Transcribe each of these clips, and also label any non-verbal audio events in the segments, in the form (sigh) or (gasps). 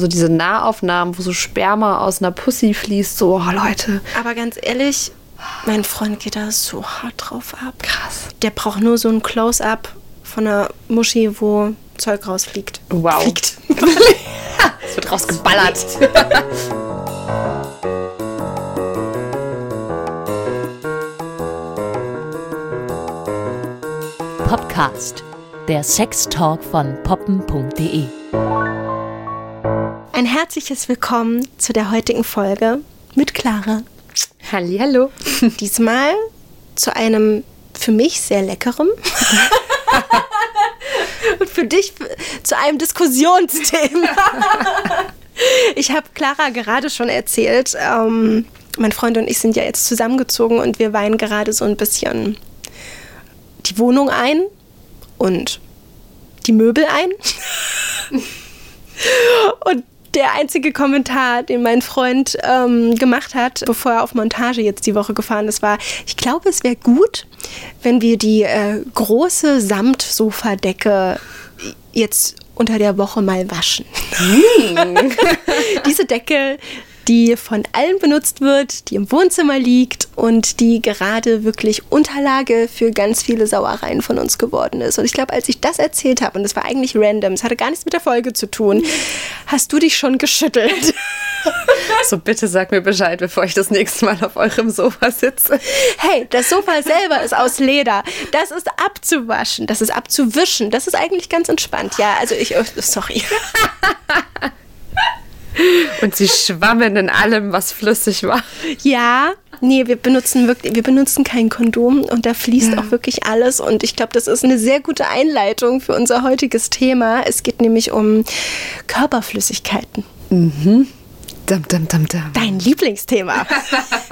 So diese Nahaufnahmen, wo so Sperma aus einer Pussy fließt, so, oh Leute. Aber ganz ehrlich, mein Freund geht da so hart drauf ab. Krass. Der braucht nur so ein Close-up von einer Muschi, wo Zeug rausfliegt. Wow. Fliegt. (laughs) Es wird rausgeballert. Podcast, der Sextalk von poppen.de. Ein herzliches Willkommen zu der heutigen Folge mit Clara. Hallo. (laughs) Diesmal zu einem für mich sehr leckeren (laughs) und für dich zu einem Diskussionsthema. Ich habe Clara gerade schon erzählt, ähm, mein Freund und ich sind ja jetzt zusammengezogen und wir weihen gerade so ein bisschen die Wohnung ein und die Möbel ein. (laughs) und der einzige Kommentar, den mein Freund ähm, gemacht hat, bevor er auf Montage jetzt die Woche gefahren ist, war, ich glaube, es wäre gut, wenn wir die äh, große Samtsofadecke jetzt unter der Woche mal waschen. (laughs) Diese Decke, die von allen benutzt wird, die im Wohnzimmer liegt und die gerade wirklich Unterlage für ganz viele Sauereien von uns geworden ist. Und ich glaube, als ich das erzählt habe, und das war eigentlich random, es hatte gar nichts mit der Folge zu tun, (laughs) hast du dich schon geschüttelt. (laughs) So, bitte sag mir Bescheid, bevor ich das nächste Mal auf eurem Sofa sitze. Hey, das Sofa selber ist aus Leder. Das ist abzuwaschen, das ist abzuwischen. Das ist eigentlich ganz entspannt. Ja, also ich, oh, sorry. (laughs) Und sie schwammen in allem, was flüssig war. Ja, nee, wir benutzen wirklich, wir benutzen kein Kondom und da fließt auch wirklich alles. Und ich glaube, das ist eine sehr gute Einleitung für unser heutiges Thema. Es geht nämlich um Körperflüssigkeiten. Dum, dum, dum, dum. Dein Lieblingsthema.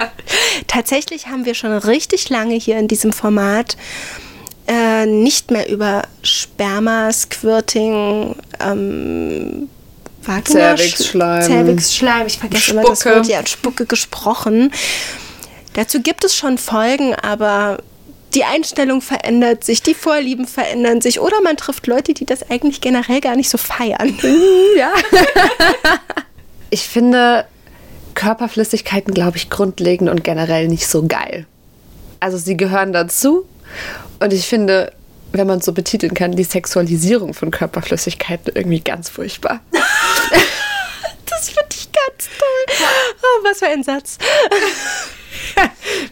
(laughs) Tatsächlich haben wir schon richtig lange hier in diesem Format äh, nicht mehr über Sperma, Squirting, ähm, Vagina, Cervixschleim. Cervixschleim, ich vergesse immer das Spucke. Wort, ja, Spucke gesprochen. Dazu gibt es schon Folgen, aber die Einstellung verändert sich, die Vorlieben verändern sich oder man trifft Leute, die das eigentlich generell gar nicht so feiern. (laughs) Ja. (laughs) Ich finde Körperflüssigkeiten, glaube ich, grundlegend und generell nicht so geil. Also sie gehören dazu und ich finde, wenn man es so betiteln kann, die Sexualisierung von Körperflüssigkeiten irgendwie ganz furchtbar. Das finde ich ganz toll. Oh, was für ein Satz.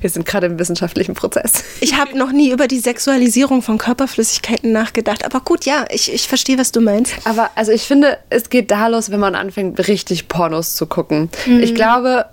Wir sind gerade im wissenschaftlichen Prozess. Ich habe noch nie über die Sexualisierung von Körperflüssigkeiten nachgedacht. Aber gut, ja, ich, ich verstehe, was du meinst. Aber also ich finde, es geht da los, wenn man anfängt, richtig Pornos zu gucken. Ich glaube,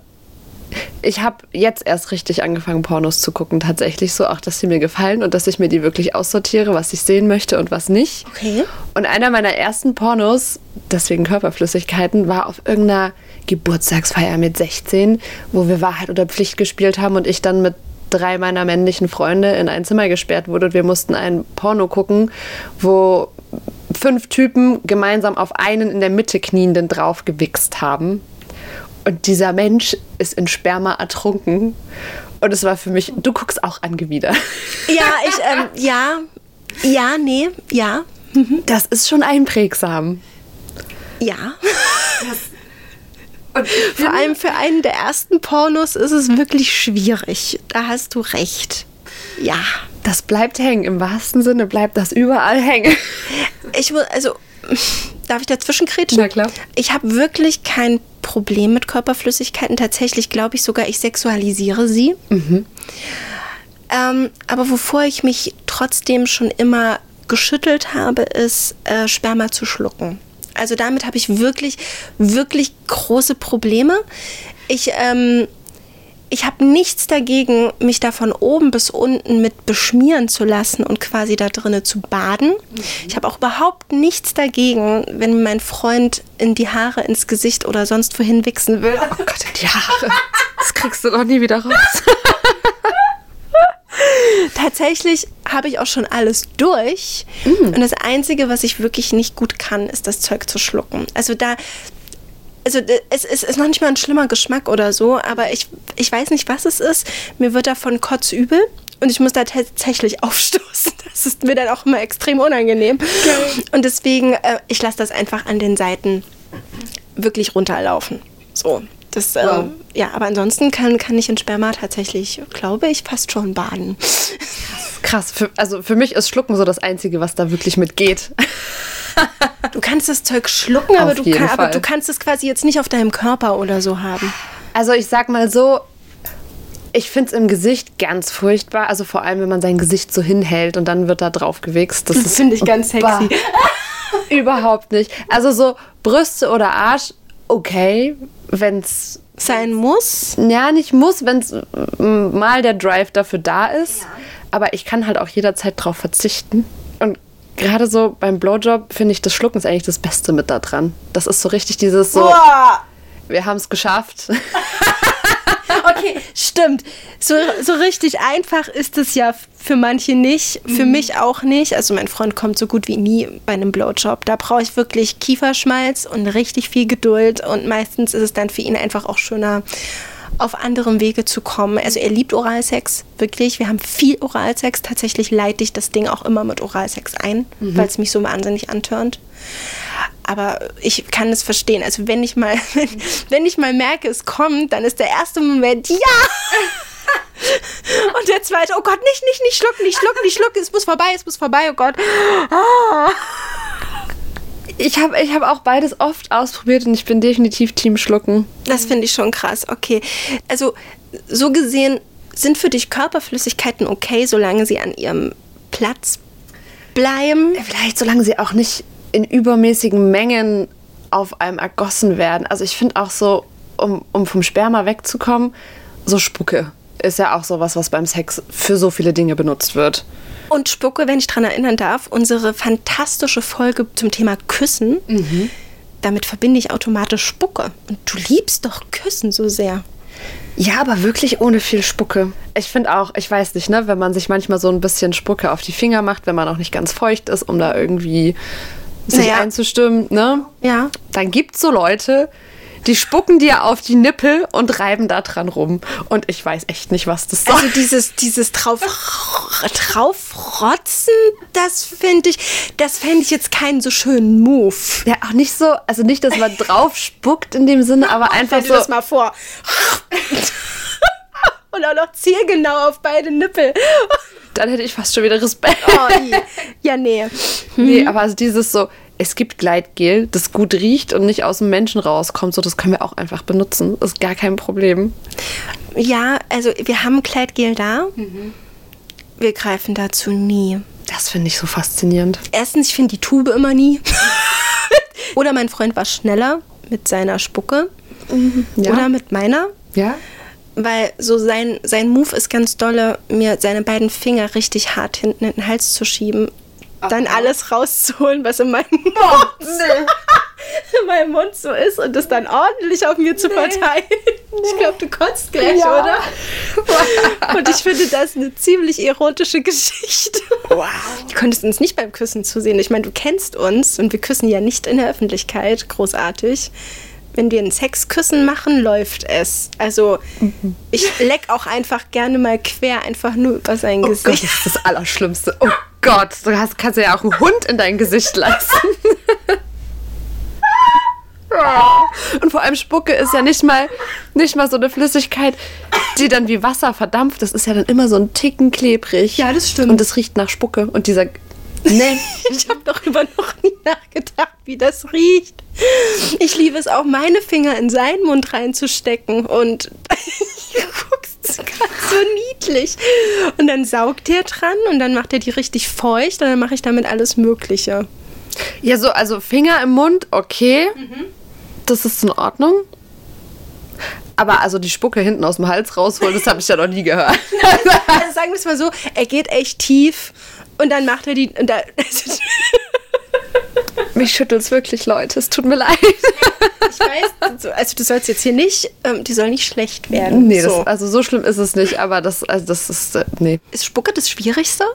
ich habe jetzt erst richtig angefangen, Pornos zu gucken, tatsächlich so, auch dass sie mir gefallen und dass ich mir die wirklich aussortiere, was ich sehen möchte und was nicht. Okay. Und einer meiner ersten Pornos, deswegen Körperflüssigkeiten, war auf irgendeiner Geburtstagsfeier mit 16, wo wir Wahrheit oder Pflicht gespielt haben und ich dann mit drei meiner männlichen Freunde in ein Zimmer gesperrt wurde und wir mussten ein Porno gucken, wo fünf Typen gemeinsam auf einen in der Mitte knienden drauf gewichst haben. Und dieser Mensch ist in Sperma ertrunken. Und es war für mich, du guckst auch angewidert. Ja, ich, ähm, ja, ja, nee, ja, Das ist schon einprägsam. ja. Vor allem für einen der ersten Pornos ist es wirklich schwierig. Da hast du recht. Ja. Das bleibt hängen. Im wahrsten Sinne bleibt das überall hängen. Ich muss, also, darf ich dazwischen kretschen? Na klar. Ich habe wirklich kein Problem mit Körperflüssigkeiten. Tatsächlich glaube ich sogar, ich sexualisiere sie. Ähm, aber wovor ich mich trotzdem schon immer geschüttelt habe, ist äh, Sperma zu schlucken. Also damit habe ich wirklich, wirklich große Probleme. Ich, ähm, ich habe nichts dagegen, mich da von oben bis unten mit beschmieren zu lassen und quasi da drinnen zu baden. Ich habe auch überhaupt nichts dagegen, wenn mein Freund in die Haare, ins Gesicht oder sonst wohin wichsen will. Oh Gott, die Haare. Das kriegst du doch nie wieder raus. (laughs) Tatsächlich habe ich auch schon alles durch. Und das Einzige, was ich wirklich nicht gut kann, ist das Zeug zu schlucken. Also da. Also es, es ist noch nicht mal ein schlimmer Geschmack oder so, aber ich, ich weiß nicht, was es ist. Mir wird davon kotzübel und ich muss da tatsächlich (laughs) aufstoßen. Das ist mir dann auch immer extrem unangenehm. Und deswegen, äh, ich lasse das einfach an den Seiten wirklich runterlaufen. So. Das, ähm, Wow. ja, aber ansonsten kann, kann ich in Sperma tatsächlich, glaube ich, fast schon baden. Krass. Für, also für mich ist Schlucken so das Einzige, was da wirklich mitgeht. (laughs) Du kannst das Zeug schlucken, aber du, kann, aber du kannst es quasi jetzt nicht auf deinem Körper oder so haben. Also ich sag mal so, ich finde es im Gesicht ganz furchtbar. Also vor allem, wenn man sein Gesicht so hinhält und dann wird da drauf gewichst. Das, ist finde ich ganz Bah. sexy. (laughs) Überhaupt nicht. Also so Brüste oder Arsch, okay, wenn's Sein muss. ja nicht muss, wenn's mm, mal der Drive dafür da ist. Aber ich kann halt auch jederzeit drauf verzichten. Gerade so beim Blowjob finde ich, das Schlucken ist eigentlich das Beste mit da dran. Das ist so richtig dieses so, Boah. wir haben es geschafft. (laughs) Okay, stimmt. So, so richtig einfach ist es ja für manche nicht, für mich auch nicht. Also mein Freund kommt so gut wie nie bei einem Blowjob. Da brauche ich wirklich Kieferschmalz und richtig viel Geduld und meistens ist es dann für ihn einfach auch schöner auf anderem Wege zu kommen. Also er liebt Oralsex, wirklich. Wir haben viel Oralsex. Tatsächlich leite ich das Ding auch immer mit Oralsex ein, weil es mich so wahnsinnig antörnt. Aber ich kann es verstehen. Also wenn ich mal, (laughs) wenn, wenn ich mal merke, es kommt, dann ist der erste Moment, ja! Und der zweite, oh Gott, nicht, nicht, nicht schlucken, nicht schlucken, nicht schlucken, es muss vorbei, es muss vorbei, oh Gott. Ah. Ich habe ich hab auch beides oft ausprobiert und ich bin definitiv Team Schlucken. Das finde ich schon krass, okay. Also so gesehen sind für dich Körperflüssigkeiten okay, solange sie an ihrem Platz bleiben. Vielleicht solange sie auch nicht in übermäßigen Mengen auf einem ergossen werden. Also ich finde auch so, um, um vom Sperma wegzukommen, so Spucke ist ja auch sowas, was beim Sex für so viele Dinge benutzt wird. Und Spucke, wenn ich daran erinnern darf, unsere fantastische Folge zum Thema Küssen, damit verbinde ich automatisch Spucke. Und du liebst doch Küssen so sehr. Ja, aber wirklich ohne viel Spucke. Ich finde auch, ich weiß nicht, ne, wenn man sich manchmal so ein bisschen Spucke auf die Finger macht, wenn man auch nicht ganz feucht ist, um da irgendwie sich Naja. einzustimmen, ne? Ja. Dann gibt's so Leute, die spucken dir auf die Nippel und reiben da dran rum. Und ich weiß echt nicht, was das soll. Also dieses, dieses drauf, draufrotzen, das finde ich, das fände ich jetzt keinen so schönen Move. Ja, auch nicht so, also nicht, dass man drauf spuckt in dem Sinne, aber (laughs) einfach Stell so. dir das mal vor. (laughs) Und auch noch zielgenau auf beide Nippel. Dann hätte ich fast schon wieder Respekt. Oh, ja, nee. Nee, aber also dieses so, es gibt Gleitgel, das gut riecht und nicht aus dem Menschen rauskommt, so das können wir auch einfach benutzen. Ist gar kein Problem. Ja, also wir haben Kleidgel da. Wir greifen dazu nie. Das finde ich so faszinierend. Erstens, ich finde die Tube immer nie. (laughs) Oder mein Freund war schneller mit seiner Spucke. Ja. Oder mit meiner. Ja? Weil so sein, sein Move ist ganz dolle, mir seine beiden Finger richtig hart hinten in den Hals zu schieben. Dann alles rauszuholen, was in meinem (laughs) Mund, (laughs) in meinem Mund so ist und das dann ordentlich auf mir zu verteilen. Ich glaube, du kotzt gleich, Ja. oder? Und ich finde das eine ziemlich erotische Geschichte. Wow. Du konntest uns nicht beim Küssen zusehen. Ich meine, du kennst uns und wir küssen ja nicht in der Öffentlichkeit. Großartig. Wenn wir ein Sexküssen machen, läuft es. Also, ich leck auch einfach gerne mal quer, einfach nur über sein Oh Gott, Gesicht. das ist das Allerschlimmste. Oh Gott, du hast, kannst ja auch einen Hund in dein Gesicht lassen. Und vor allem Spucke ist ja nicht mal, nicht mal so eine Flüssigkeit, die dann wie Wasser verdampft. Das ist ja dann immer so ein Ticken klebrig. Ja, das stimmt. Und es riecht nach Spucke. Und dieser. Nee. (laughs) Ich habe darüber noch nie nachgedacht, wie das riecht. Ich liebe es auch, meine Finger in seinen Mund reinzustecken und (laughs) du guckst gerade so niedlich. Und dann saugt er dran und dann macht er die richtig feucht und dann mache ich damit alles Mögliche. Ja, so, also Finger im Mund, okay. Das ist in Ordnung. Aber also die Spucke hinten aus dem Hals rausholen, das habe ich ja noch nie gehört. (laughs) Also sagen wir es mal so, er geht echt tief und dann macht er die. Und da, (laughs) Mich schüttelt's wirklich, Leute. Es tut mir leid. ich weiß, so- also du sollst jetzt hier nicht, ähm, die soll nicht schlecht werden. Nee, so. das, also so schlimm ist es nicht, aber das, also das ist, äh, nee. Ist Spucke das Schwierigste?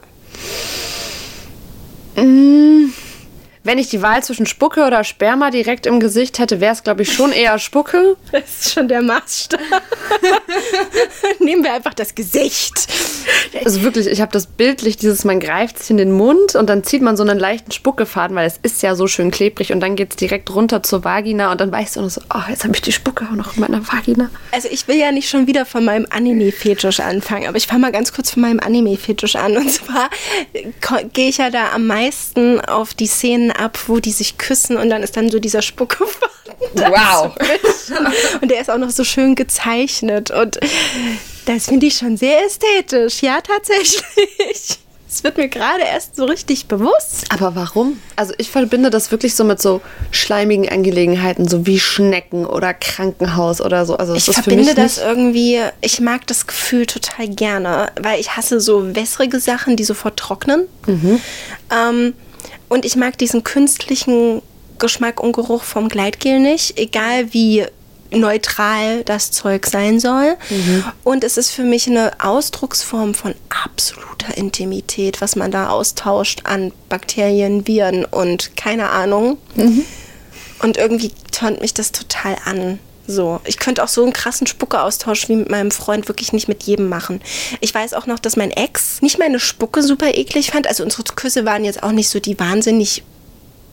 Wenn ich die Wahl zwischen Spucke oder Sperma direkt im Gesicht hätte, wäre es, glaube ich, schon eher Spucke. (laughs) Das ist schon der Maßstab. (laughs) Nehmen wir einfach das Gesicht. Also wirklich, ich habe das bildlich, dieses, man greift sich in den Mund und dann zieht man so einen leichten Spuckefaden, weil es ist ja so schön klebrig und dann geht es direkt runter zur Vagina und dann weißt du noch so, oh, jetzt habe ich die Spucke auch noch in meiner Vagina. Also ich will ja nicht schon wieder von meinem Anime-Fetisch anfangen, aber ich fange mal ganz kurz von meinem Anime-Fetisch an. Und zwar gehe ich ja da am meisten auf die Szenen ab, wo die sich küssen und dann ist dann so dieser Spuckefaden. (laughs) Wow. Und der ist auch noch so schön gezeichnet und das finde ich schon sehr ästhetisch. Ja, tatsächlich. Es wird mir gerade erst so richtig bewusst. Aber warum? Also ich verbinde das wirklich so mit so schleimigen Angelegenheiten, so wie Schnecken oder Krankenhaus oder so. Also ich verbinde das irgendwie, ich mag das Gefühl total gerne, weil ich hasse so wässrige Sachen, die sofort trocknen. Mhm. Ähm, und ich mag diesen künstlichen Geschmack und Geruch vom Gleitgel nicht, egal wie neutral das Zeug sein soll. Mhm. Und es ist für mich eine Ausdrucksform von absoluter Intimität, was man da austauscht an Bakterien, Viren und keine Ahnung. Mhm. Und irgendwie tönt mich das total an. So, ich könnte auch so einen krassen Spucke-Austausch wie mit meinem Freund wirklich nicht mit jedem machen. Ich weiß auch noch, dass mein Ex nicht meine Spucke super eklig fand. Also unsere Küsse waren jetzt auch nicht so die wahnsinnig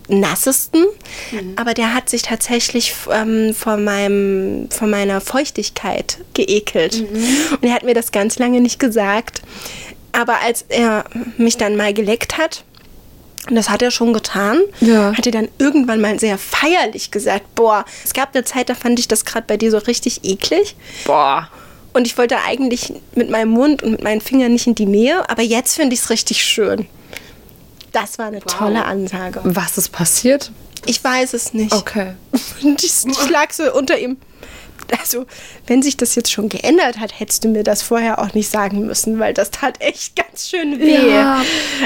nassesten, aber der hat sich tatsächlich ähm, von, meinem, von meiner Feuchtigkeit geekelt. Und er hat mir das ganz lange nicht gesagt. Aber als er mich dann mal geleckt hat, und das hat er schon getan. Ja. Hat er dann irgendwann mal sehr feierlich gesagt, boah, es gab eine Zeit, da fand ich das gerade bei dir so richtig eklig. Boah. Und ich wollte eigentlich mit meinem Mund und mit meinen Fingern nicht in die Nähe, aber jetzt finde ich es richtig schön. Das war eine tolle Ansage. Was ist passiert? Ich weiß es nicht. Okay. Und (laughs) ich, ich lag so unter ihm. (laughs) Also, wenn sich das jetzt schon geändert hat, hättest du mir das vorher auch nicht sagen müssen, weil das tat echt ganz schön weh. Ja.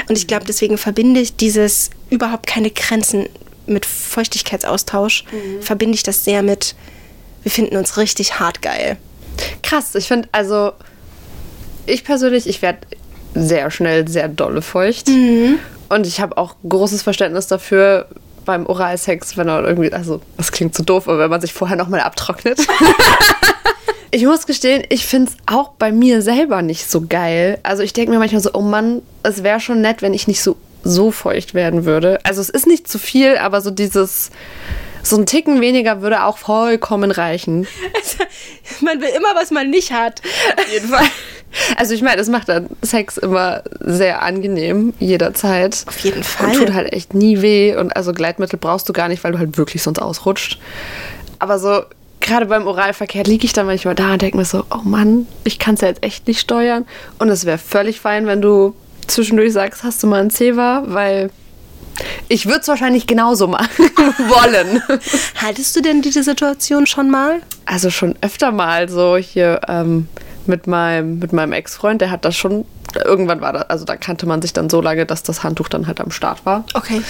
Und ich glaube, deswegen verbinde ich dieses überhaupt keine Grenzen mit Feuchtigkeitsaustausch, verbinde ich das sehr mit, wir finden uns richtig hart geil. Krass, ich finde, also ich persönlich, ich werde sehr schnell sehr dolle feucht. Und ich habe auch großes Verständnis dafür beim Oralsex, wenn er irgendwie, also das klingt so doof, aber wenn man sich vorher nochmal abtrocknet. (laughs) ich muss gestehen, ich finde es auch bei mir selber nicht so geil. Also ich denke mir manchmal so, oh Mann, es wäre schon nett, wenn ich nicht so, so feucht werden würde. Also es ist nicht zu viel, aber so dieses, so ein Ticken weniger würde auch vollkommen reichen. (laughs) Man will immer, was man nicht hat. Auf jeden Fall. Also ich meine, es macht dann Sex immer sehr angenehm, jederzeit. Auf jeden Fall. Und tut halt echt nie weh. Und also Gleitmittel brauchst du gar nicht, weil du halt wirklich sonst ausrutscht. Aber so, gerade beim Oralverkehr liege ich dann manchmal da und denke mir so, oh Mann, ich kann es ja jetzt echt nicht steuern. Und es wäre völlig fein, wenn du zwischendurch sagst, hast du mal ein Zewa, weil ich würde es wahrscheinlich genauso machen (laughs) wollen. Hattest du denn diese Situation schon mal? Also schon öfter mal so hier ähm, mit meinem, mit meinem Ex-Freund, der hat das schon, irgendwann war das, also da kannte man sich dann so lange, dass das Handtuch dann halt am Start war. Okay.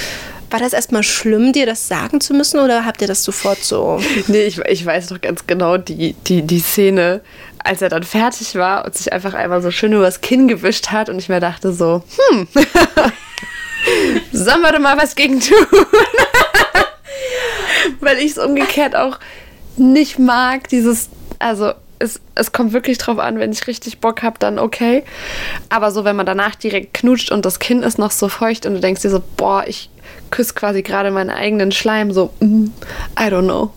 War das erstmal schlimm, dir das sagen zu müssen oder habt ihr das sofort so? (laughs) Nee, ich, ich weiß noch ganz genau die, die, die Szene, als er dann fertig war und sich einfach einmal so schön übers Kinn gewischt hat und ich mir dachte so, hm, (laughs) sollen wir da mal was gegen tun? (laughs) Weil ich es umgekehrt auch nicht mag, dieses, also es, es kommt wirklich drauf an, wenn ich richtig Bock habe, dann okay. Aber so, wenn man danach direkt knutscht und das Kinn ist noch so feucht und du denkst dir so, boah, ich küsse quasi gerade meinen eigenen Schleim, so, mm, I don't know.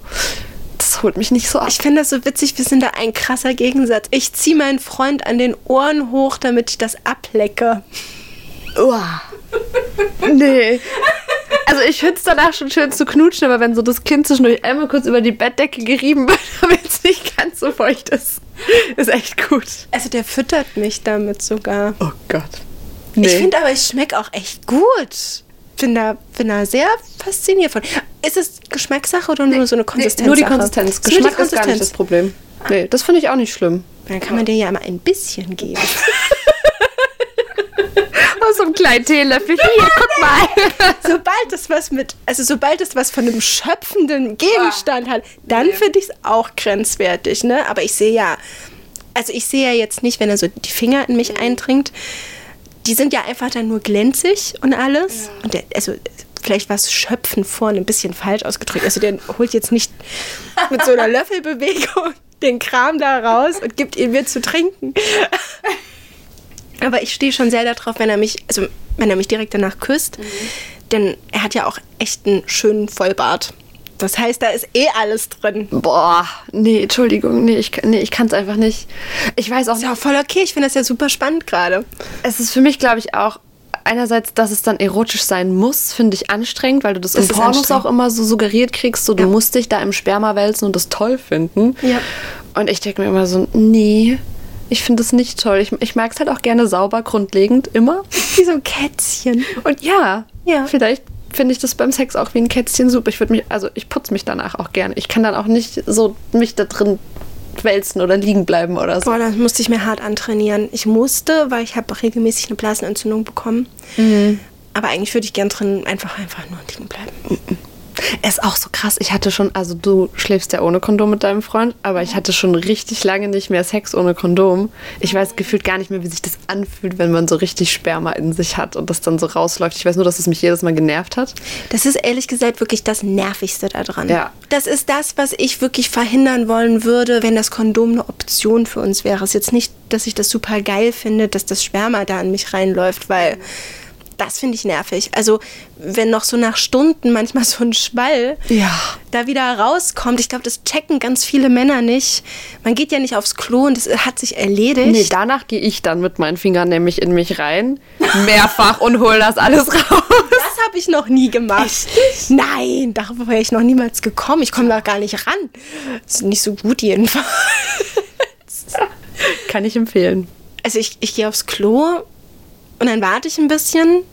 Das holt mich nicht so ab. Ich finde das so witzig, wir sind da ein krasser Gegensatz. Ich ziehe meinen Freund an den Ohren hoch, damit ich das ablecke. Uah. Nee. Also ich finde es danach schon schön zu knutschen, aber wenn so das Kind zwischendurch einmal kurz über die Bettdecke gerieben wird, (laughs) damit es nicht ganz so feucht ist, ist echt gut. Also der füttert mich damit sogar. Oh Gott. Nee. Ich finde aber, ich schmecke auch echt gut. Bin da, bin da sehr fasziniert von. Ist es Geschmackssache oder nur so eine Konsistenz? nur die Konsistenz. Nur die Geschmack ist gar nicht das Problem. Nee, das finde ich auch nicht schlimm. Dann kann man dir ja mal ein bisschen geben. (laughs) Aus so einem kleinen Teelöffel. Hier, guck mal. sobald es was mit, also sobald es was von einem schöpfenden Gegenstand hat, dann finde ich es auch grenzwertig, ne? Aber ich sehe ja, also ich sehe ja jetzt nicht, wenn er so die Finger in mich eindringt, die sind ja einfach dann nur glänzig und alles. Und der, also vielleicht war es Schöpfen vorne ein bisschen falsch ausgedrückt. Also der holt jetzt nicht mit so einer (laughs) Löffelbewegung den Kram da raus und gibt ihn mir zu trinken. Aber ich stehe schon sehr darauf, wenn er mich, also wenn er mich direkt danach küsst, denn er hat ja auch echt einen schönen Vollbart. Das heißt, da ist eh alles drin. Boah, nee, Entschuldigung, nee, ich, nee, ich kann es einfach nicht. Ich weiß auch Ist ja auch voll okay. Ich finde das ja super spannend gerade. Es ist für mich, glaube ich, auch einerseits, dass es dann erotisch sein muss, finde ich anstrengend, weil du das, Das in Pornos auch immer so suggeriert kriegst, so du Ja. musst dich da im Sperma wälzen und das toll finden. Ja. Und ich denke mir immer so, nee, ich finde das nicht toll. Ich, ich mag es halt auch gerne sauber, grundlegend, immer. Wie so ein Kätzchen. Und ja, Ja. vielleicht finde ich das beim Sex auch wie ein Kätzchen super. Ich würde mich, also ich putze mich danach auch gerne. Ich kann dann auch nicht so mich da drin wälzen oder liegen bleiben oder so. Boah, das musste ich mir hart antrainieren. Ich musste, weil ich habe regelmäßig eine Blasenentzündung bekommen. Aber eigentlich würde ich gern drin einfach, einfach nur liegen bleiben. Es ist auch so krass. Ich hatte schon, also du schläfst ja ohne Kondom mit deinem Freund, aber ich hatte schon richtig lange nicht mehr Sex ohne Kondom. Ich weiß gefühlt gar nicht mehr, wie sich das anfühlt, wenn man so richtig Sperma in sich hat und das dann so rausläuft. Ich weiß nur, dass es mich jedes Mal genervt hat. Das ist ehrlich gesagt wirklich das Nervigste daran. Ja. Das ist das, was ich wirklich verhindern wollen würde, wenn das Kondom eine Option für uns wäre. Es ist jetzt nicht, dass ich das super geil finde, dass das Sperma da in mich reinläuft, weil das finde ich nervig. Also, wenn noch so nach Stunden manchmal so ein Schwall Ja. da wieder rauskommt, ich glaube, das checken ganz viele Männer nicht. Man geht ja nicht aufs Klo und es hat sich erledigt. Nee, danach gehe ich dann mit meinen Fingern nämlich in mich rein, mehrfach und hol das alles raus. Das habe ich noch nie gemacht. Nein, darauf wäre ich noch niemals gekommen. Ich komme da gar nicht ran. Ist nicht so gut jedenfalls. Kann ich empfehlen. Also ich, ich gehe aufs Klo und dann warte ich ein bisschen,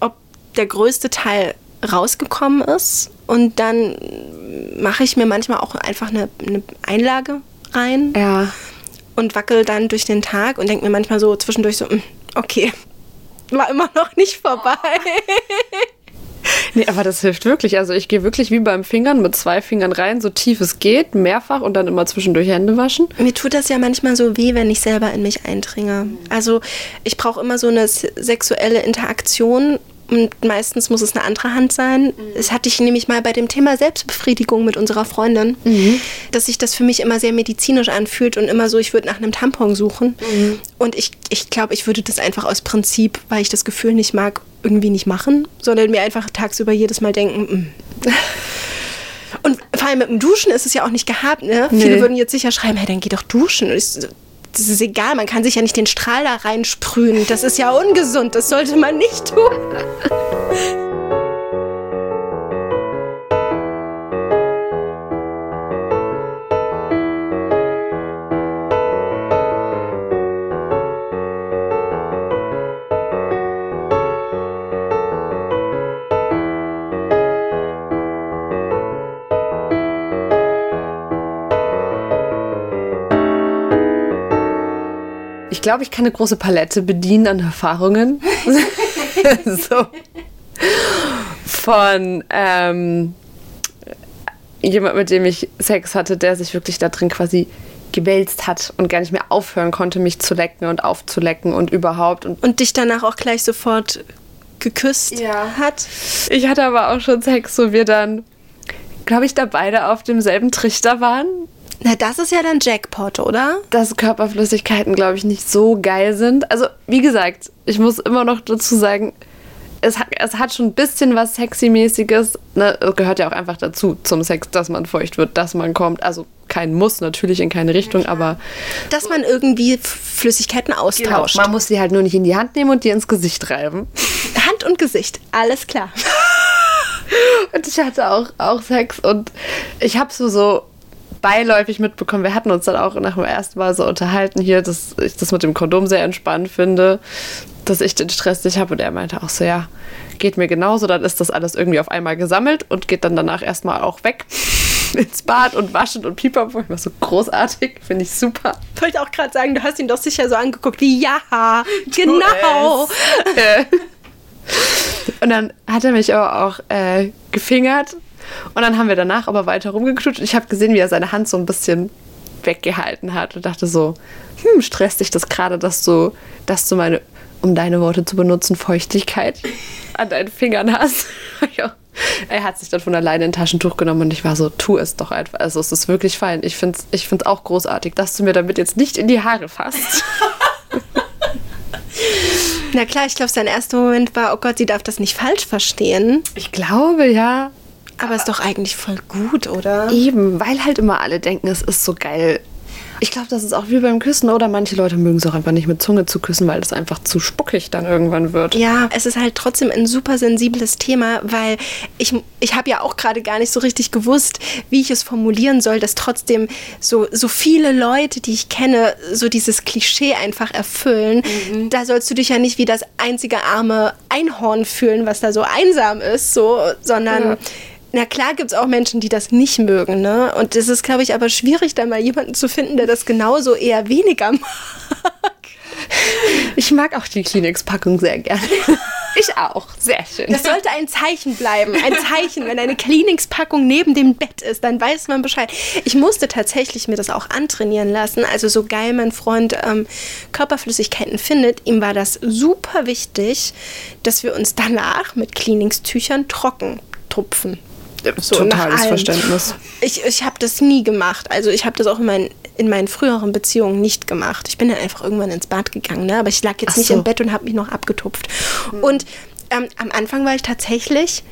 ob der größte Teil rausgekommen ist. Und dann mache ich mir manchmal auch einfach eine, eine Einlage rein Ja. und wackel dann durch den Tag und denke mir manchmal so zwischendurch so, "Mm, okay, war immer noch nicht vorbei. (laughs) Nee, aber das hilft wirklich. Also ich gehe wirklich wie beim Fingern mit zwei Fingern rein, so tief es geht, mehrfach und dann immer zwischendurch Hände waschen. Mir tut das ja manchmal so weh, wenn ich selber in mich eindringe. Also ich brauche immer so eine se- sexuelle Interaktion und meistens muss es eine andere Hand sein. Das hatte ich nämlich mal bei dem Thema Selbstbefriedigung mit unserer Freundin, dass sich das für mich immer sehr medizinisch anfühlt und immer so, ich würde nach einem Tampon suchen. Und ich, ich glaube, ich würde das einfach aus Prinzip, weil ich das Gefühl nicht mag, irgendwie nicht machen, sondern mir einfach tagsüber jedes Mal denken, mm. (laughs) Und vor allem mit dem Duschen ist es ja auch nicht gehabt, ne? Viele Nee. würden jetzt sicher schreiben, hey, dann geh doch duschen. Und ich Das ist egal, man kann sich ja nicht den Strahl da reinsprühen. Das ist ja ungesund, das sollte man nicht tun. (laughs) Ich glaube, ich kann eine große Palette bedienen an Erfahrungen. (laughs) (laughs) so. Von ähm, jemand, mit dem ich Sex hatte, der sich wirklich da drin quasi gewälzt hat und gar nicht mehr aufhören konnte, mich zu lecken und aufzulecken und überhaupt. Und Und dich danach auch gleich sofort geküsst Ja. hat. ich hatte aber auch schon Sex, wo wir dann, glaube ich, da beide auf demselben Trichter waren. Na, das ist ja dann Jackpot, oder? dass Körperflüssigkeiten, glaube ich, nicht so geil sind. Also, wie gesagt, ich muss immer noch dazu sagen, es hat, es hat schon ein bisschen was Sexy-mäßiges. Ne? Es gehört ja auch einfach dazu zum Sex, dass man feucht wird, dass man kommt. Also kein Muss, natürlich in keine Richtung, aber Dass man irgendwie Flüssigkeiten austauscht. man muss sie halt nur nicht in die Hand nehmen und die ins Gesicht reiben. Hand und Gesicht, alles klar. (laughs) Und ich hatte auch, auch Sex und ich habe so so beiläufig mitbekommen. Wir hatten uns dann auch nach dem ersten Mal so unterhalten hier, dass ich das mit dem Kondom sehr entspannt finde, dass ich den Stress nicht habe. Und er meinte auch so, ja, geht mir genauso. Dann ist das alles irgendwie auf einmal gesammelt und geht dann danach erstmal auch weg (laughs) ins Bad und waschen und pipapo. Ich war so großartig, finde ich super. Ich wollte auch gerade sagen, du hast ihn doch sicher so angeguckt wie, ja, (laughs) genau. (laughs) Äh. Und dann hat er mich aber auch äh, gefingert. Und dann haben wir danach aber weiter rumgeknutscht. Und ich habe gesehen, wie er seine Hand so ein bisschen weggehalten hat und dachte so, hm, stresst dich das gerade, dass du, dass du meine um deine Worte zu benutzen, Feuchtigkeit an deinen Fingern hast. (laughs) ja. Er hat sich dann von alleine ein Taschentuch genommen und ich war so, tu es doch einfach. Also es ist wirklich fein. Ich finde es ich find's auch großartig, dass du mir damit jetzt nicht in die Haare fasst. (laughs) Na klar, ich glaube, sein erster Moment war, oh Gott, sie darf das nicht falsch verstehen. Ich glaube, ja. Aber ist doch eigentlich voll gut, oder? Eben, weil halt immer alle denken, es ist so geil. Ich glaube, das ist auch wie beim Küssen, oder? Manche Leute mögen es auch einfach nicht mit Zunge zu küssen, weil das einfach zu spuckig dann irgendwann wird. Ja, es ist halt trotzdem ein super sensibles Thema, weil ich, ich habe ja auch gerade gar nicht so richtig gewusst, wie ich es formulieren soll, dass trotzdem so, so viele Leute, die ich kenne, so dieses Klischee einfach erfüllen. Mhm. Da sollst du dich ja nicht wie das einzige arme Einhorn fühlen, was da so einsam ist, so, sondern. Ja. Na klar gibt es auch Menschen, die das nicht mögen, ne? Und es ist, glaube ich, aber schwierig, da mal jemanden zu finden, der das genauso eher weniger mag. Ich mag auch die Kleenex-Packung sehr gerne. Ich auch. Sehr schön. Das sollte ein Zeichen bleiben. Ein Zeichen. Wenn eine Kleenex-Packung neben dem Bett ist, dann weiß man Bescheid. Ich musste tatsächlich mir das auch antrainieren lassen. Also so geil mein Freund ähm, Körperflüssigkeiten findet, ihm war das super wichtig, dass wir uns danach mit Kleenex-Tüchern trocken tupfen. So, Totales. Verständnis. Ich, ich habe das nie gemacht. Also ich habe das auch in meinen, in meinen früheren Beziehungen nicht gemacht. Ich bin dann einfach irgendwann ins Bad gegangen, ne? aber ich lag jetzt Ach nicht so. im Bett und habe mich noch abgetupft. Und ähm, am Anfang war ich tatsächlich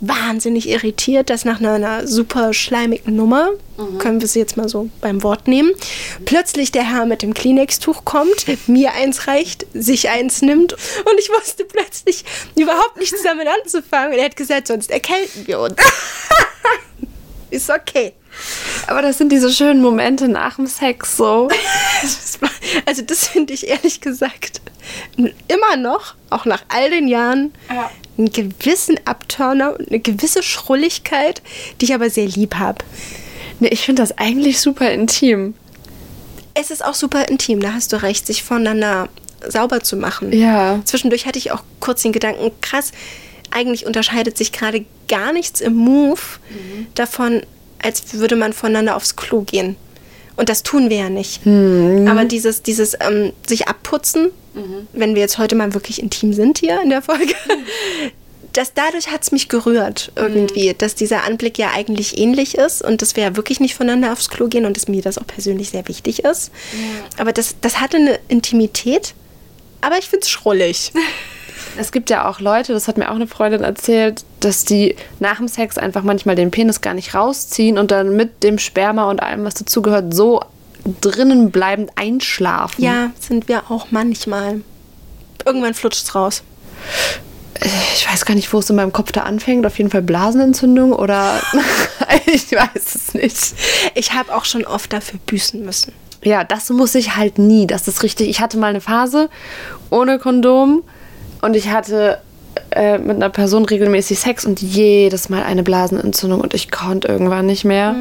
wahnsinnig irritiert, dass nach einer, super schleimigen Nummer, können wir sie jetzt mal so beim Wort nehmen, plötzlich der Herr mit dem Kleenex-Tuch kommt, (laughs) mir eins reicht, sich eins nimmt und ich wusste plötzlich überhaupt nichts damit anzufangen. Und er hat gesagt, sonst erkälten wir uns. (laughs) Ist okay. Aber das sind diese schönen Momente nach dem Sex so. (laughs) Also das finde ich ehrlich gesagt immer noch, auch nach all den Jahren, einen gewissen Abturner und eine gewisse Schrulligkeit, die ich aber sehr lieb habe. Nee, ich finde das eigentlich super intim. Es ist auch super intim, da hast du recht, sich voneinander sauber zu machen. Ja. Zwischendurch hatte ich auch kurz den Gedanken, krass, eigentlich unterscheidet sich gerade gar nichts im Move davon, als würde man voneinander aufs Klo gehen. Und das tun wir ja nicht. Aber dieses, dieses ähm, sich abputzen, wenn wir jetzt heute mal wirklich intim sind hier in der Folge, (laughs) das dadurch hat es mich gerührt irgendwie, dass dieser Anblick ja eigentlich ähnlich ist und dass wir ja wirklich nicht voneinander aufs Klo gehen und dass mir das auch persönlich sehr wichtig ist. Aber das, das hatte eine Intimität, aber ich finde es schrullig. (laughs) Es gibt ja auch Leute, das hat mir auch eine Freundin erzählt, dass die nach dem Sex einfach manchmal den Penis gar nicht rausziehen und dann mit dem Sperma und allem, was dazugehört, so drinnen bleibend einschlafen. Ja, sind wir auch manchmal. Irgendwann flutscht es raus. Ich weiß gar nicht, wo es in meinem Kopf da anfängt. Auf jeden Fall Blasenentzündung oder (laughs) (laughs) ich weiß es nicht. Ich habe auch schon oft dafür büßen müssen. Ja, das muss ich halt nie. Das ist richtig. Ich hatte mal eine Phase ohne Kondom und ich hatte äh, mit einer Person regelmäßig Sex und jedes Mal eine Blasenentzündung und ich konnte irgendwann nicht mehr.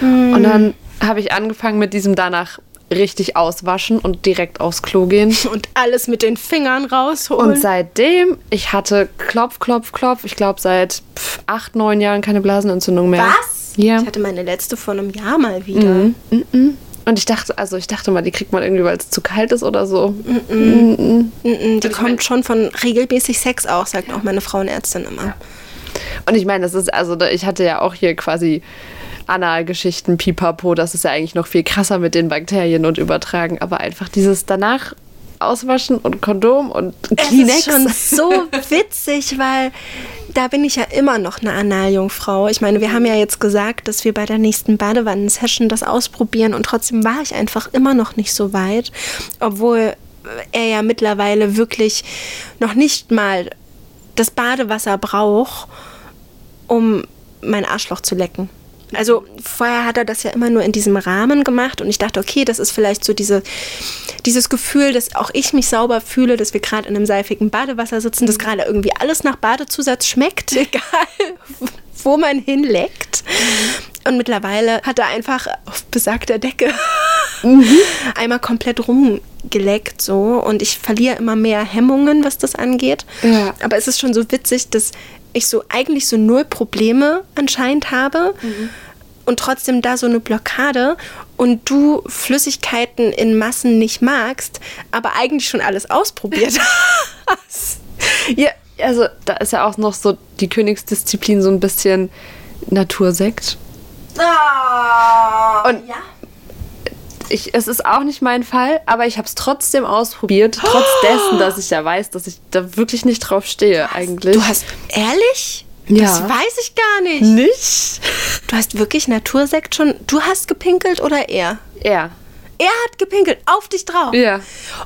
Und dann habe ich angefangen mit diesem danach richtig auswaschen und direkt aufs Klo gehen. (laughs) Und alles mit den Fingern rausholen. Und seitdem, ich hatte Klopf, Klopf, Klopf, ich glaube seit pff, acht, neun Jahren keine Blasenentzündung mehr. Was? Ja. Ich hatte meine letzte vor einem Jahr mal wieder. Und ich dachte, also ich dachte mal, die kriegt man irgendwie, weil es zu kalt ist oder so. Mm, Die kommt schon von regelmäßig Sex auch, sagt auch meine Frauenärztin immer. Und ich meine, das ist, also ich hatte ja auch hier quasi Analgeschichten, Pipapo, das ist ja eigentlich noch viel krasser mit den Bakterien und Übertragen, aber einfach dieses danach auswaschen und Kondom und Kleenex. Es ist schon so witzig, weil da bin ich ja immer noch eine Analjungfrau. Ich meine, wir haben ja jetzt gesagt, dass wir bei der nächsten Badewannen-Session das ausprobieren und trotzdem war ich einfach immer noch nicht so weit, obwohl er ja mittlerweile wirklich noch nicht mal das Badewasser braucht, um mein Arschloch zu lecken. Also vorher hat er das ja immer nur in diesem Rahmen gemacht und ich dachte, okay, das ist vielleicht so diese, dieses Gefühl, dass auch ich mich sauber fühle, dass wir gerade in einem seifigen Badewasser sitzen, dass gerade irgendwie alles nach Badezusatz schmeckt, (laughs) egal wo man hinleckt. Und mittlerweile hat er einfach auf besagter Decke (laughs) einmal komplett rumgeleckt so und ich verliere immer mehr Hemmungen, was das angeht. Ja. Aber es ist schon so witzig, dass ich so eigentlich so null Probleme anscheinend habe. und trotzdem da so eine Blockade und du Flüssigkeiten in Massen nicht magst, aber eigentlich schon alles ausprobiert (laughs) hast. Ja, also da ist ja auch noch so die Königsdisziplin so ein bisschen Natursekt. Und ja. Ich, es ist auch nicht mein Fall, aber ich habe es trotzdem ausprobiert, trotz (gasps) dessen, dass ich ja weiß, dass ich da wirklich nicht drauf stehe eigentlich. Du hast ehrlich? Ja. Das weiß ich gar nicht. nicht? Du hast wirklich Natursekt schon. Du hast gepinkelt oder er? Ja. Er hat gepinkelt auf dich drauf. Ja.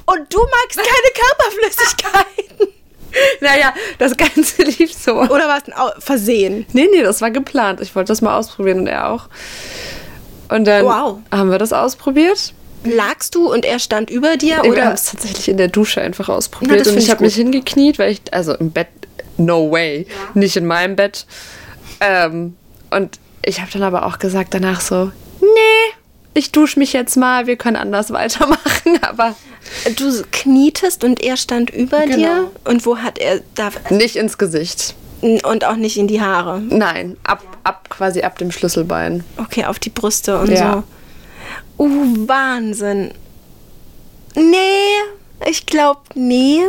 Und du magst keine Körperflüssigkeiten. (laughs) Naja, das Ganze (laughs) lief so. Oder war es ein Versehen? Nee, nee, das war geplant. Ich wollte das mal ausprobieren und er auch. Und dann Wow. haben wir das ausprobiert. Lagst du und er stand über dir? Wir haben Oder? es tatsächlich in der Dusche einfach Na, ausprobiert. das und ich habe mich hingekniet, weil ich, also im Bett, no way, nicht in meinem Bett. Ähm, und ich habe dann aber auch gesagt danach so, nee, ich dusche mich jetzt mal, wir können anders (laughs) weitermachen. Aber Du knietest und er stand über Genau. dir? Und wo hat er da. nicht ins Gesicht. Und auch nicht in die Haare? Nein, ab, ab quasi ab dem Schlüsselbein. Okay, auf die Brüste und Ja. so. Uh, Wahnsinn. Nee, ich glaube, nee.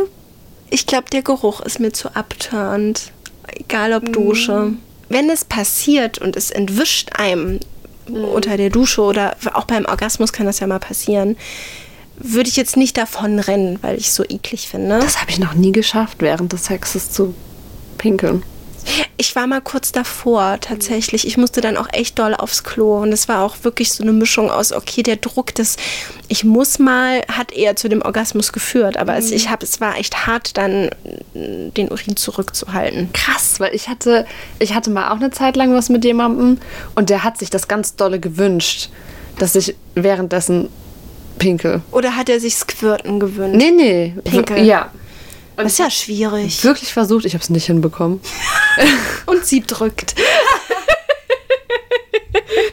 Ich glaube, der Geruch ist mir zu abturnt. Egal ob Dusche. Wenn es passiert und es entwischt einem unter der Dusche oder auch beim Orgasmus kann das ja mal passieren, würde ich jetzt nicht davon rennen, weil ich es so eklig finde. Das habe ich noch nie geschafft, während des Sexes zu pinkeln. Ich war mal kurz davor, tatsächlich. Ich musste dann auch echt doll aufs Klo. Und es war auch wirklich so eine Mischung aus, okay, der Druck des Ich muss mal, hat eher zu dem Orgasmus geführt. Aber es, ich hab, es war echt hart, dann äh, den Urin zurückzuhalten. Krass, weil ich hatte, ich hatte mal auch eine Zeit lang was mit jemandem und der hat sich das ganz dolle gewünscht, dass ich währenddessen pinkel. Oder hat er sich Squirten gewünscht? Nee, nee. Pinkel. Ja. Das ist ja schwierig. Wirklich versucht, ich habe es nicht hinbekommen. (laughs) Und sie drückt. (laughs)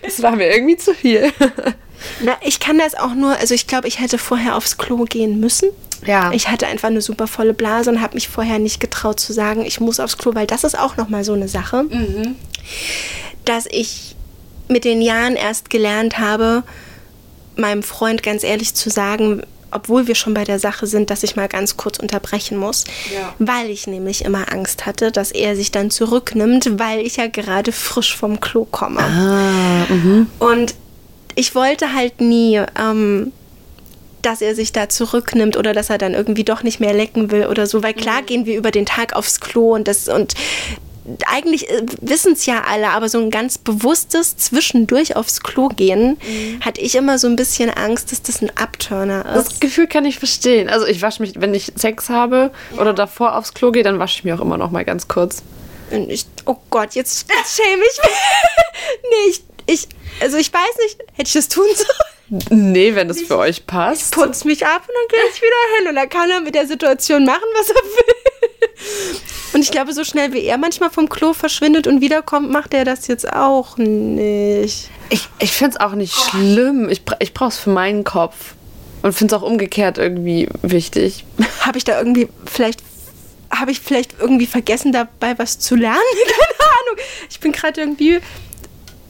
Das war mir irgendwie zu viel. Na, ich kann das auch nur, also ich glaube, ich hätte vorher aufs Klo gehen müssen. Ja. Ich hatte einfach eine super volle Blase und habe mich vorher nicht getraut zu sagen, ich muss aufs Klo, weil das ist auch nochmal so eine Sache, Mhm. dass ich mit den Jahren erst gelernt habe, meinem Freund ganz ehrlich zu sagen, obwohl wir schon bei der Sache sind, dass ich mal ganz kurz unterbrechen muss, Ja. weil ich nämlich immer Angst hatte, dass er sich dann zurücknimmt, weil ich ja gerade frisch vom Klo komme. Ah, mhm. Und ich wollte halt nie, ähm, dass er sich da zurücknimmt oder dass er dann irgendwie doch nicht mehr lecken will oder so, weil klar gehen wir über den Tag aufs Klo und das und eigentlich wissen es ja alle, aber so ein ganz bewusstes zwischendurch aufs Klo gehen, hatte ich immer so ein bisschen Angst, dass das ein Abturner ist. Das Gefühl kann ich verstehen. Also ich wasche mich, wenn ich Sex habe oder davor aufs Klo gehe, dann wasche ich mich auch immer noch mal ganz kurz. Und ich, oh Gott, jetzt, schäme ich mich. (laughs) nee, ich, ich, also ich weiß nicht, hätte ich das tun sollen? Nee, wenn es für euch passt. putzt mich ab und dann gehe ich wieder hin und dann kann er mit der Situation machen, was er will. Und ich glaube, so schnell wie er manchmal vom Klo verschwindet und wiederkommt, macht er das jetzt auch nicht. Ich, ich finde es auch nicht schlimm. Ich, ich brauche es für meinen Kopf. Und finde es auch umgekehrt irgendwie wichtig. (laughs) Habe ich da irgendwie vielleicht habe ich vielleicht irgendwie vergessen dabei was zu lernen? (laughs) Keine Ahnung. Ich bin gerade irgendwie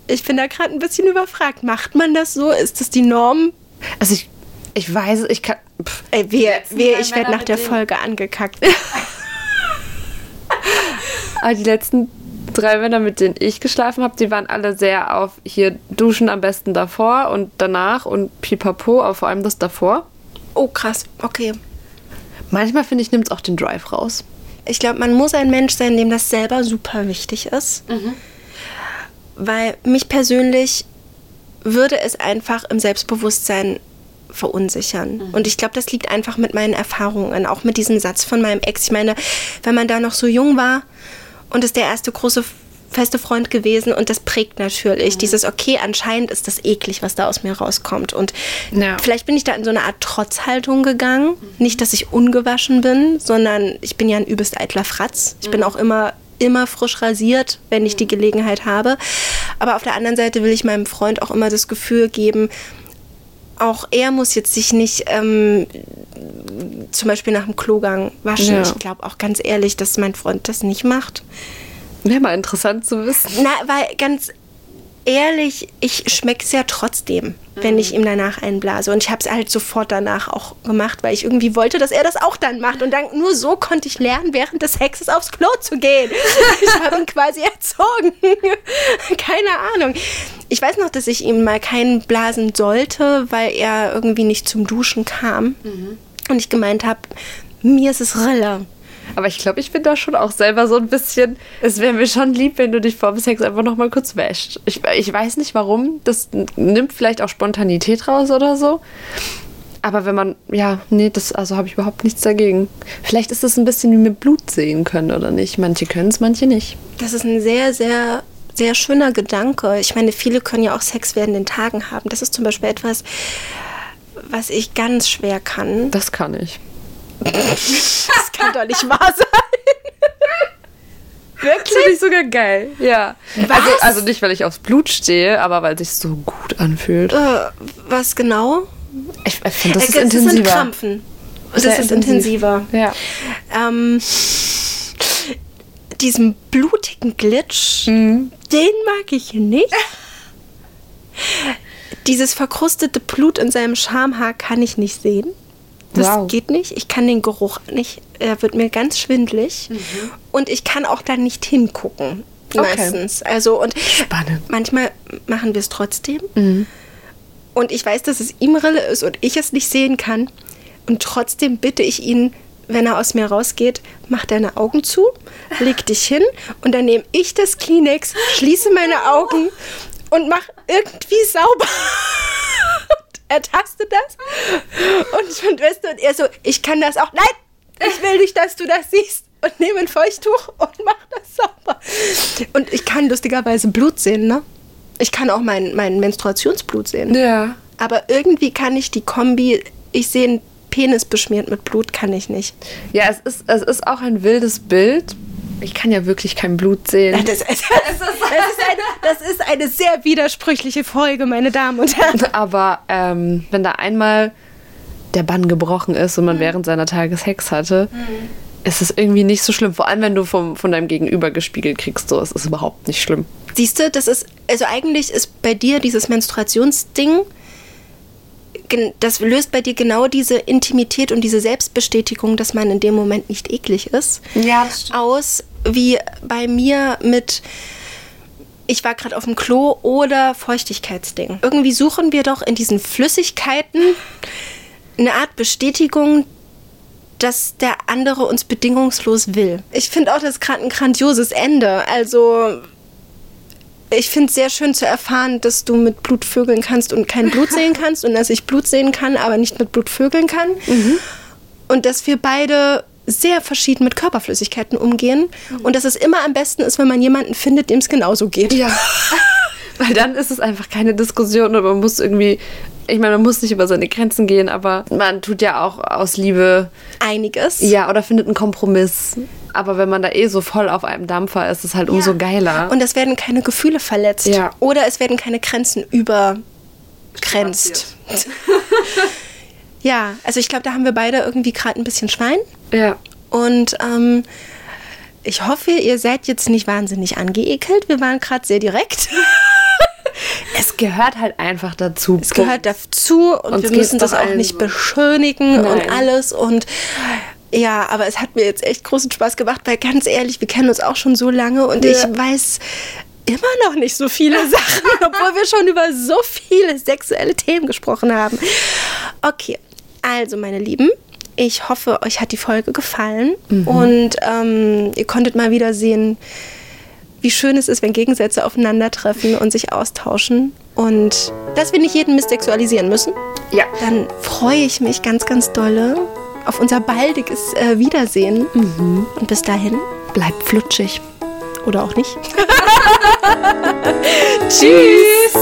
ich bin da gerade ein bisschen überfragt. Macht man das so? Ist das die Norm? Also ich, ich weiß, es, ich kann. Pff. Ey, wehe, wehe ich werde nach der Folge angekackt. (laughs) Aber die letzten drei Männer, mit denen ich geschlafen habe, die waren alle sehr auf hier duschen am besten davor und danach und pipapo, aber vor allem das davor. Oh, krass. Okay. Manchmal finde ich, nimmt es auch den Drive raus. Ich glaube, man muss ein Mensch sein, dem das selber super wichtig ist. Weil mich persönlich würde es einfach im Selbstbewusstsein verunsichern. Und ich glaube, das liegt einfach mit meinen Erfahrungen, auch mit diesem Satz von meinem Ex. Ich meine, wenn man da noch so jung war und ist der erste große feste Freund gewesen und das prägt natürlich dieses, okay, anscheinend ist das eklig, was da aus mir rauskommt. Und Ja. vielleicht bin ich da in so eine Art Trotzhaltung gegangen. Nicht, dass ich ungewaschen bin, sondern ich bin ja ein übelst eitler Fratz. Ich bin auch immer immer frisch rasiert, wenn ich die Gelegenheit habe. Aber auf der anderen Seite will ich meinem Freund auch immer das Gefühl geben, auch er muss jetzt sich nicht ähm, zum Beispiel nach dem Klogang waschen. Ja. Ich glaube auch ganz ehrlich, dass mein Freund das nicht macht. Wäre mal interessant zu wissen. Na, weil ganz ehrlich, ich schmecke es ja trotzdem, wenn ich ihm danach einblase. Und ich habe es halt sofort danach auch gemacht, weil ich irgendwie wollte, dass er das auch dann macht. Und dann nur so konnte ich lernen, während des Hexes aufs Klo zu gehen. (laughs) Ich habe ihn quasi erzogen. (laughs) Keine Ahnung. Ich weiß noch, dass ich ihm mal keinen blasen sollte, weil er irgendwie nicht zum Duschen kam. Und ich gemeint habe, mir ist es Rille. Aber ich glaube, ich bin da schon auch selber so ein bisschen. Es wäre mir schon lieb, wenn du dich vor dem Sex einfach noch mal kurz wäscht. Ich, ich weiß nicht warum. Das nimmt vielleicht auch Spontanität raus oder so. Aber wenn man, ja, nee, das, also habe ich überhaupt nichts dagegen. Vielleicht ist es ein bisschen wie mit Blut sehen können oder nicht. Manche können es, manche nicht. Das ist ein sehr, sehr, sehr schöner Gedanke. Ich meine, viele können ja auch Sex während den Tagen haben. Das ist zum Beispiel etwas, was ich ganz schwer kann. Das kann ich. Das kann doch nicht wahr sein. Wirklich? Finde ich sogar geil. Ja. Also, also nicht, weil ich aufs Blut stehe, aber weil sich so gut anfühlt. Äh, was genau? Ich, ich finde, das Äh, ist sind intensiver. Krampfen. Das Sehr ist intensiv. intensiver. Ja. Ähm, diesen blutigen Glitch, Mhm. den mag ich nicht. Dieses verkrustete Blut in seinem Schamhaar kann ich nicht sehen. Das Wow. geht nicht. Ich kann den Geruch nicht. Er wird mir ganz schwindlig. Und ich kann auch da nicht hingucken. Mhm. Okay. Meistens. Also, und Spannend. manchmal machen wir es trotzdem. Mhm. Und ich weiß, dass es ihm Rille ist und ich es nicht sehen kann. Und trotzdem bitte ich ihn, wenn er aus mir rausgeht, mach deine Augen zu, leg dich hin und dann nehme ich das Kleenex, schließe meine Augen und mach irgendwie sauber. Er tastet das und, du, und er so, ich kann das auch. Nein, ich will nicht, dass du das siehst. Und nehme ein Feuchttuch und mach das sauber. Und ich kann lustigerweise Blut sehen, ne? Ich kann auch mein, mein Menstruationsblut sehen. Ja. Aber irgendwie kann ich die Kombi, ich sehe einen Penis beschmiert mit Blut, kann ich nicht. Ja, es ist, es ist auch ein wildes Bild. Ich kann ja wirklich kein Blut sehen. Das, ist, das, ist, eine, das ist eine sehr widersprüchliche Folge, meine Damen und Herren. (laughs) Aber ähm, wenn da einmal der Bann gebrochen ist und man während seiner Tage Sex hatte, ist es irgendwie nicht so schlimm. Vor allem, wenn du vom, von deinem Gegenüber gespiegelt kriegst, so, es ist überhaupt nicht schlimm. Siehst du, das ist, also eigentlich ist bei dir dieses Menstruationsding, das löst bei dir genau diese Intimität und diese Selbstbestätigung, dass man in dem Moment nicht eklig ist, Ja, aus, wie bei mir mit ich war gerade auf dem Klo oder Feuchtigkeitsding. Irgendwie suchen wir doch in diesen Flüssigkeiten eine Art Bestätigung, dass der andere uns bedingungslos will. Ich finde auch, das ist gerade ein grandioses Ende. Also ich finde es sehr schön zu erfahren, dass du mit Blut vögeln kannst und kein Blut sehen (laughs) kannst und dass ich Blut sehen kann, aber nicht mit Blut vögeln kann. Und dass wir beide sehr verschieden mit Körperflüssigkeiten umgehen und dass es immer am besten ist, wenn man jemanden findet, dem es genauso geht. Ja. (laughs) Weil dann ist es einfach keine Diskussion und man muss irgendwie, ich meine, man muss nicht über seine Grenzen gehen, aber man tut ja auch aus Liebe, Einiges. ja, oder findet einen Kompromiss. Aber wenn man da eh so voll auf einem Dampfer ist, ist es halt umso geiler. Und es werden keine Gefühle verletzt. Ja. Oder es werden keine Grenzen übergrenzt. (laughs) ja, also ich glaube, da haben wir beide irgendwie gerade ein bisschen Schwein. ja. Und ähm, ich hoffe, ihr seid jetzt nicht wahnsinnig angeekelt. Wir waren gerade sehr direkt. (laughs) Es gehört halt einfach dazu. Es gehört dazu und Uns wir müssen das auch nicht beschönigen und Nein. alles. Und ja, aber es hat mir jetzt echt großen Spaß gemacht, weil ganz ehrlich, wir kennen uns auch schon so lange und Ja. ich weiß immer noch nicht so viele (laughs) Sachen, obwohl wir schon über so viele sexuelle Themen gesprochen haben. Okay, also meine Lieben. Ich hoffe, euch hat die Folge gefallen und ähm, ihr konntet mal wieder sehen, wie schön es ist, wenn Gegensätze aufeinandertreffen und sich austauschen und dass wir nicht jeden Mist sexualisieren müssen. Ja. Dann freue ich mich ganz, ganz dolle auf unser baldiges äh, Wiedersehen. Und bis dahin, bleibt flutschig. Oder auch nicht. (laughs) (laughs) Tschüss.